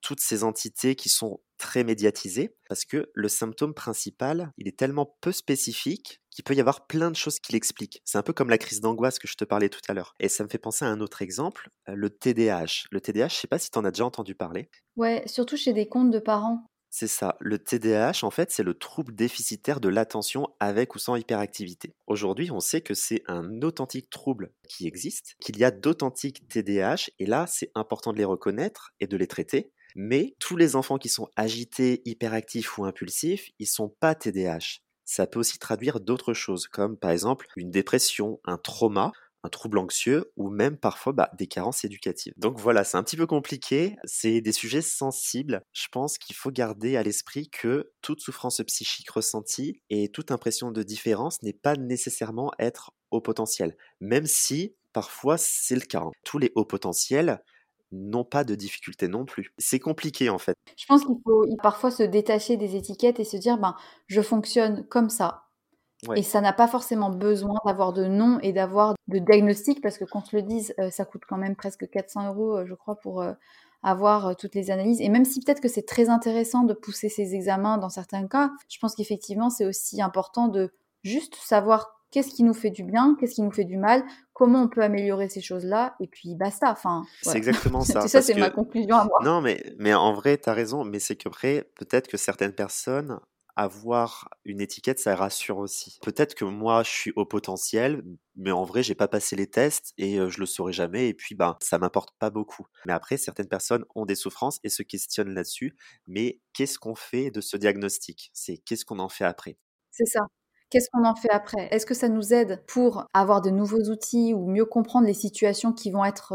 toutes ces entités qui sont très médiatisées parce que le symptôme principal, il est tellement peu spécifique qu'il peut y avoir plein de choses qui l'expliquent. C'est un peu comme la crise d'angoisse que je te parlais tout à l'heure. Et ça me fait penser à un autre exemple, le TDAH. Le TDAH, je sais pas si tu en as déjà entendu parler. Ouais, surtout chez des comptes de parents. C'est ça. Le TDAH, en fait, c'est le trouble déficitaire de l'attention avec ou sans hyperactivité. Aujourd'hui, on sait que c'est un authentique trouble qui existe, qu'il y a d'authentiques TDAH, et là, c'est important de les reconnaître et de les traiter. Mais tous les enfants qui sont agités, hyperactifs ou impulsifs, ils sont pas TDAH. Ça peut aussi traduire d'autres choses, comme par exemple une dépression, un trauma, un trouble anxieux ou même parfois bah, des carences éducatives. Donc voilà, c'est un petit peu compliqué, c'est des sujets sensibles. Je pense qu'il faut garder à l'esprit que toute souffrance psychique ressentie et toute impression de différence n'est pas nécessairement être au potentiel, même si parfois c'est le cas. Tous les hauts potentiels n'ont pas de difficultés non plus. C'est compliqué en fait. Je pense qu'il faut parfois se détacher des étiquettes et se dire ben je fonctionne comme ça et ça n'a pas forcément besoin d'avoir de nom et d'avoir de diagnostic, parce que qu'on se le dise, euh, ça coûte quand même presque 400 euros, euh, je crois, pour euh, avoir toutes les analyses. Et même si peut-être que c'est très intéressant de pousser ces examens dans certains cas, je pense qu'effectivement, c'est aussi important de juste savoir qu'est-ce qui nous fait du bien, qu'est-ce qui nous fait du mal, comment on peut améliorer ces choses-là, et puis basta. Enfin, C'est exactement ça. ça, c'est ma conclusion à moi. Non, mais, mais en vrai, tu as raison, mais c'est qu'après, peut-être que certaines personnes avoir une étiquette, ça rassure aussi. Peut-être que moi, je suis au potentiel, mais en vrai, j'ai pas passé les tests et je le saurai jamais. Et puis, ben, ça m'importe pas beaucoup. Mais après, certaines personnes ont des souffrances et se questionnent là-dessus. Mais qu'est-ce qu'on fait de ce diagnostic? C'est qu'est-ce qu'on en fait après? C'est ça. Qu'est-ce qu'on en fait après? Est-ce que ça nous aide pour avoir de nouveaux outils ou mieux comprendre les situations qui vont être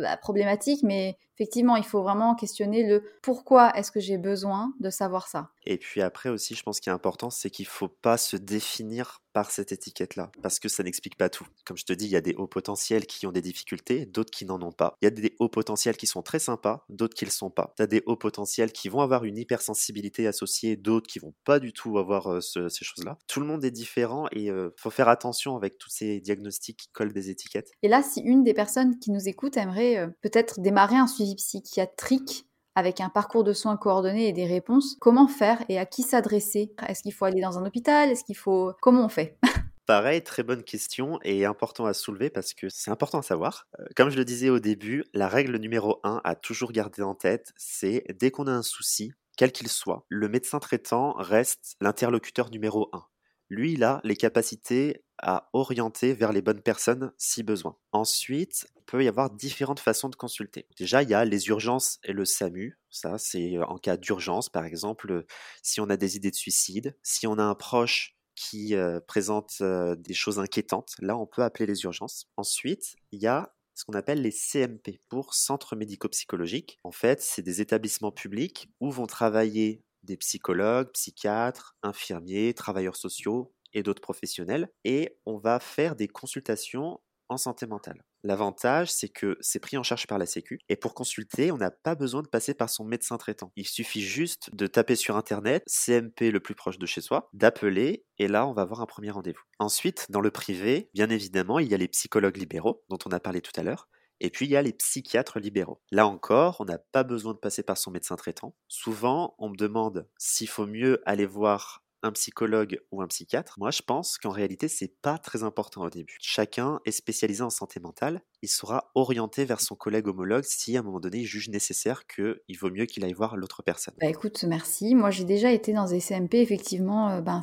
bah, problématiques Mais effectivement, il faut vraiment questionner le pourquoi est-ce que j'ai besoin de savoir ça. Et puis après aussi, je pense qu'il est important, c'est qu'il ne faut pas se définir par cette étiquette-là, parce que ça n'explique pas tout. Comme je te dis, il y a des hauts potentiels qui ont des difficultés, d'autres qui n'en ont pas. Il y a des hauts potentiels qui sont très sympas, d'autres qui ne le sont pas. Tu as des hauts potentiels qui vont avoir une hypersensibilité associée, d'autres qui vont pas du tout avoir euh, ces choses-là. Tout le monde est différent et il euh, faut faire attention avec tous ces diagnostics qui collent des étiquettes. Et là, si une des personnes qui nous écoutent aimerait euh, peut-être démarrer un suivi psychiatrique avec un parcours de soins coordonné et des réponses, comment faire et à qui s'adresser? Est-ce qu'il faut aller dans un hôpital? Est-ce qu'il faut comment on fait? Pareil, très bonne question et important à soulever parce que c'est important à savoir. Euh, comme je le disais au début, la règle numéro 1 à toujours garder en tête, c'est dès qu'on a un souci, quel qu'il soit, le médecin traitant reste l'interlocuteur numéro 1. Lui, il a les capacités à orienter vers les bonnes personnes si besoin. Ensuite, il peut y avoir différentes façons de consulter. Déjà, il y a les urgences et le SAMU. Ça, c'est en cas d'urgence, par exemple, si on a des idées de suicide, si on a un proche qui présente des choses inquiétantes, là, on peut appeler les urgences. Ensuite, il y a ce qu'on appelle les CMP pour centres médico-psychologiques. En fait, c'est des établissements publics où vont travailler des psychologues, psychiatres, infirmiers, travailleurs sociaux et d'autres professionnels. Et on va faire des consultations en santé mentale. L'avantage, c'est que c'est pris en charge par la Sécu. Et pour consulter, on n'a pas besoin de passer par son médecin traitant. Il suffit juste de taper sur Internet, CMP le plus proche de chez soi, d'appeler, et là, on va avoir un premier rendez-vous. Ensuite, dans le privé, bien évidemment, il y a les psychologues libéraux, dont on a parlé tout à l'heure. Et puis il y a les psychiatres libéraux. Là encore, on n'a pas besoin de passer par son médecin traitant. Souvent, on me demande s'il faut mieux aller voir un psychologue ou un psychiatre, moi je pense qu'en réalité c'est pas très important au début. Chacun est spécialisé en santé mentale, il sera orienté vers son collègue homologue si à un moment donné il juge nécessaire qu'il vaut mieux qu'il aille voir l'autre personne. Bah écoute, merci. Moi j'ai déjà été dans des CMP, effectivement, euh, ben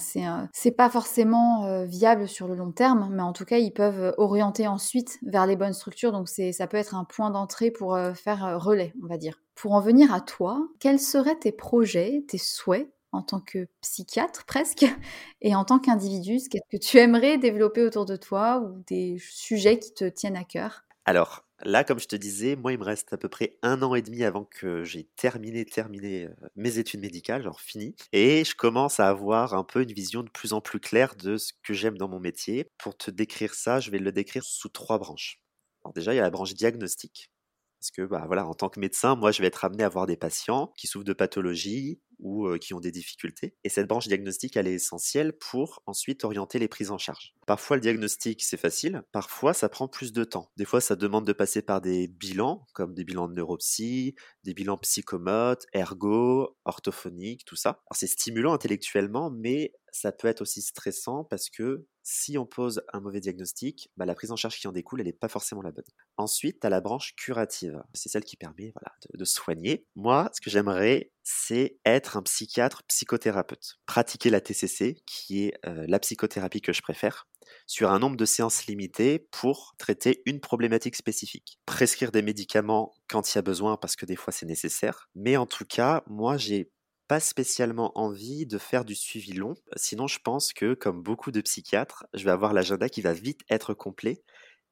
c'est pas forcément euh, viable sur le long terme, mais en tout cas ils peuvent orienter ensuite vers les bonnes structures, donc ça peut être un point d'entrée pour euh, faire relais, on va dire. Pour en venir à toi, quels seraient tes projets, tes souhaits en tant que psychiatre presque et en tant qu'individu Qu'est-ce que tu aimerais développer autour de toi ou des sujets qui te tiennent à cœur? Alors là, comme je te disais, moi il me reste à peu près un an et demi avant que j'ai terminé, terminé euh, mes études médicales, genre fini, et je commence à avoir un peu une vision de plus en plus claire de ce que j'aime dans mon métier. Pour te décrire ça, je vais le décrire sous trois branches. Alors déjà, il y a la branche diagnostique. Parce que, bah, voilà, en tant que médecin, moi, je vais être amené à voir des patients qui souffrent de pathologies ou qui ont des difficultés. Et cette branche diagnostique, elle est essentielle pour ensuite orienter les prises en charge. Parfois, le diagnostic, c'est facile. Parfois, ça prend plus de temps. Des fois, ça demande de passer par des bilans, comme des bilans de neuropsy, des bilans psychomotes, ergo, orthophoniques, tout ça. C'est stimulant intellectuellement, mais ça peut être aussi stressant parce que si on pose un mauvais diagnostic, bah, la prise en charge qui en découle, elle n'est pas forcément la bonne. Ensuite, tu la branche curative. C'est celle qui permet de, soigner. Moi, ce que j'aimerais, c'est être un psychiatre psychothérapeute. Pratiquer la TCC, qui est euh, la psychothérapie que je préfère, sur un nombre de séances limitées pour traiter une problématique spécifique. Prescrire des médicaments quand il y a besoin, parce que des fois c'est nécessaire. Mais en tout cas, moi, j'ai pas spécialement envie de faire du suivi long. Sinon, je pense que, comme beaucoup de psychiatres, je vais avoir l'agenda qui va vite être complet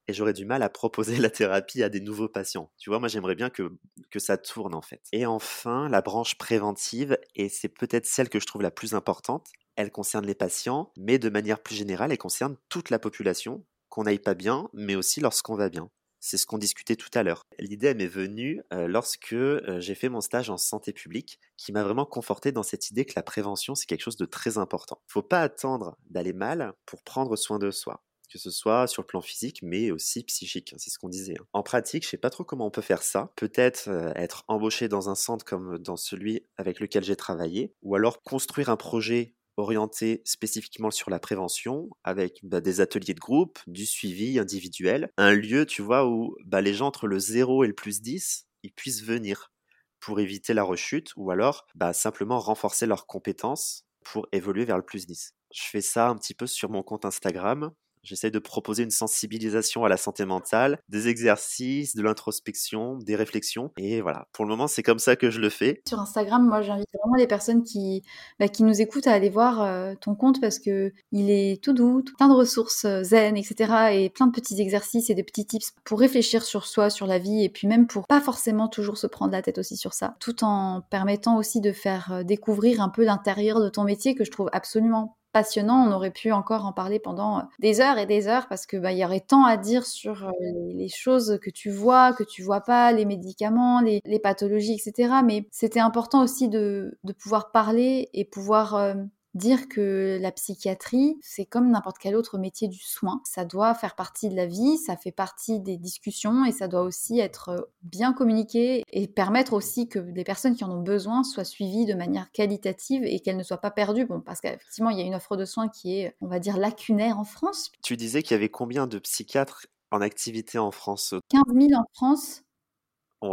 et j'aurais du mal à proposer la thérapie à des nouveaux patients. Tu vois, moi, j'aimerais bien que, que ça tourne, en fait. Et enfin, la branche préventive, et c'est peut-être celle que je trouve la plus importante, elle concerne les patients, mais de manière plus générale, elle concerne toute la population, qu'on n'aille pas bien, mais aussi lorsqu'on va bien. C'est ce qu'on discutait tout à l'heure. L'idée m'est venue lorsque j'ai fait mon stage en santé publique, qui m'a vraiment conforté dans cette idée que la prévention, c'est quelque chose de très important. Il ne faut pas attendre d'aller mal pour prendre soin de soi que ce soit sur le plan physique, mais aussi psychique. Hein, c'est ce qu'on disait. Hein. En pratique, je sais pas trop comment on peut faire ça. Peut-être être embauché dans un centre comme dans celui avec lequel j'ai travaillé, ou alors construire un projet orienté spécifiquement sur la prévention, avec bah, des ateliers de groupe, du suivi individuel, un lieu, tu vois, où bah, les gens entre le 0 et le plus 10, ils puissent venir pour éviter la rechute, ou alors bah, simplement renforcer leurs compétences pour évoluer vers le plus 10. Je fais ça un petit peu sur mon compte Instagram, J'essaie de proposer une sensibilisation à la santé mentale, des exercices, de l'introspection, des réflexions. Et voilà, pour le moment, c'est comme ça que je le fais. Sur Instagram, moi, j'invite vraiment les personnes qui, bah, qui nous écoutent à aller voir euh, ton compte parce que il est tout doux, plein de ressources euh, zen, etc. Et plein de petits exercices et de petits tips pour réfléchir sur soi, sur la vie et puis même pour pas forcément toujours se prendre la tête aussi sur ça, tout en permettant aussi de faire euh, découvrir un peu l'intérieur de ton métier que je trouve absolument passionnant. On aurait pu encore en parler pendant euh, des heures et des heures parce que bah, il y aurait tant à dire sur euh, les, choses que tu vois, que tu vois pas, les médicaments, les, pathologies, etc. Mais c'était important aussi de, de, pouvoir parler et pouvoir euh, dire que la psychiatrie, c'est comme n'importe quel autre métier du soin. Ça doit faire partie de la vie, ça fait partie des discussions et ça doit aussi être euh, bien communiqué et permettre aussi que les personnes qui en ont besoin soient suivies de manière qualitative et qu'elles ne soient pas perdues. Bon, parce qu'effectivement, il y a une offre de soins qui est, on va dire, lacunaire en France. Tu disais qu'il y avait combien de psychiatres en activité en France? 15 000 en France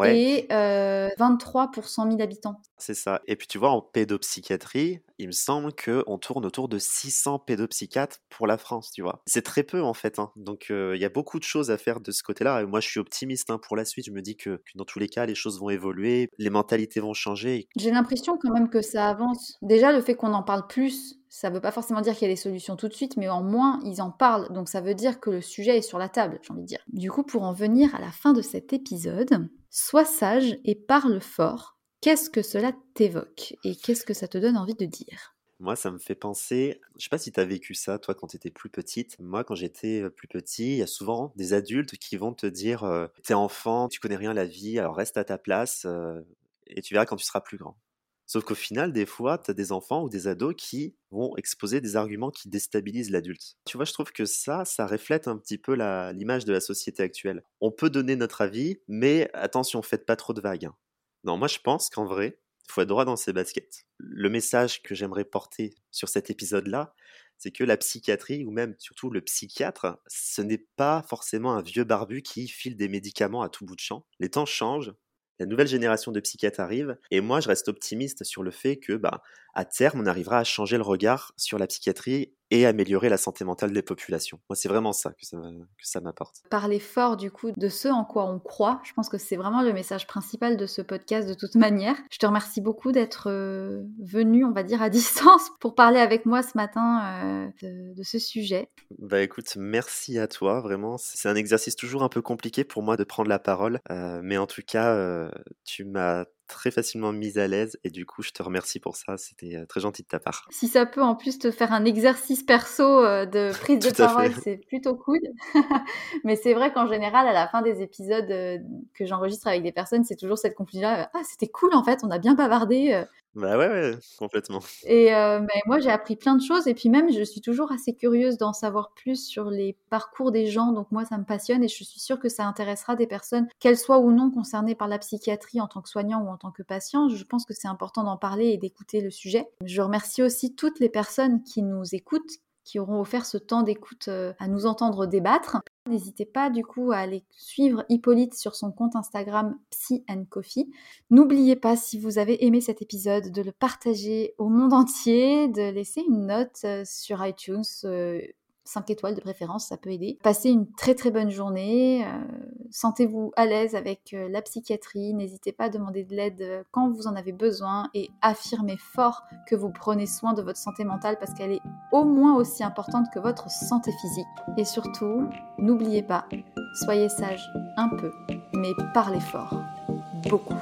et 23 pour 100 000 habitants. C'est ça. Et puis tu vois, en pédopsychiatrie, il me semble qu'on tourne autour de 600 pédopsychiatres pour la France, tu vois. C'est très peu en fait. Hein. Donc il y a beaucoup de choses à faire de ce côté-là. Et moi, je suis optimiste hein, pour la suite. Je me dis que, dans tous les cas, les choses vont évoluer, les mentalités vont changer. J'ai l'impression quand même que ça avance. Déjà, le fait qu'on en parle plus, ça ne veut pas forcément dire qu'il y a des solutions tout de suite, mais en moins, ils en parlent. Donc ça veut dire que le sujet est sur la table, j'ai envie de dire. Du coup, pour en venir à la fin de cet épisode, sois sage et parle fort. Qu'est-ce que cela t'évoque et qu'est-ce que ça te donne envie de dire? Moi, ça me fait penser, je sais pas si tu as vécu ça, toi, quand tu étais plus petite. Moi, quand j'étais euh, plus petit, il y a souvent des adultes qui vont te dire euh, T'es enfant, tu connais rien à la vie, alors reste à ta place euh, et tu verras quand tu seras plus grand. Sauf qu'au final, des fois, tu as des enfants ou des ados qui vont exposer des arguments qui déstabilisent l'adulte. Tu vois, je trouve que ça, ça reflète un petit peu l'image de la société actuelle. On peut donner notre avis, mais attention, faites pas trop de vagues. Non, moi je pense qu'en vrai, Il faut être droit dans ses baskets. Le message que j'aimerais porter sur cet épisode-là, c'est que la psychiatrie, ou même surtout le psychiatre, ce n'est pas forcément un vieux barbu qui file des médicaments à tout bout de champ. Les temps changent, la nouvelle génération de psychiatres arrive, et moi je reste optimiste sur le fait que, bah, à terme, on arrivera à changer le regard sur la psychiatrie et améliorer la santé mentale des populations. Moi, c'est vraiment ça que ça, m'apporte. Parler fort, du coup, de ce en quoi on croit, je pense que c'est vraiment le message principal de ce podcast de toute manière. Je te remercie beaucoup d'être euh, venu, on va dire, à distance pour parler avec moi ce matin euh, de, ce sujet. Bah écoute, merci à toi, vraiment. C'est un exercice toujours un peu compliqué pour moi de prendre la parole, euh, mais en tout cas, tu m'as très facilement mise à l'aise et du coup je te remercie pour ça, c'était euh, très gentil de ta part. Si ça peut en plus te faire un exercice perso euh, de prise de parole, c'est plutôt cool. Mais c'est vrai qu'en général à la fin des épisodes euh, que j'enregistre avec des personnes, c'est toujours cette conclusion ah c'était cool en fait, on a bien bavardé, bah ouais, complètement. Et euh, moi, j'ai appris plein de choses. Et puis même, je suis toujours assez curieuse d'en savoir plus sur les parcours des gens. Donc moi, ça me passionne et je suis sûre que ça intéressera des personnes, qu'elles soient ou non concernées par la psychiatrie en tant que soignant ou en tant que patient. Je pense que c'est important d'en parler et d'écouter le sujet. Je remercie aussi toutes les personnes qui nous écoutent, qui auront offert ce temps d'écoute euh, à nous entendre débattre. N'hésitez pas du coup à aller suivre Hippolyte sur son compte Instagram Psy Coffee. N'oubliez pas si vous avez aimé cet épisode de le partager au monde entier, de laisser une note euh, sur iTunes. Euh, 5 étoiles de préférence, ça peut aider. Passez une très très bonne journée, euh, sentez-vous à l'aise avec euh, la psychiatrie, n'hésitez pas à demander de l'aide euh, quand vous en avez besoin et affirmez fort que vous prenez soin de votre santé mentale parce qu'elle est au moins aussi importante que votre santé physique. Et surtout, n'oubliez pas, soyez sage un peu, mais parlez fort, beaucoup.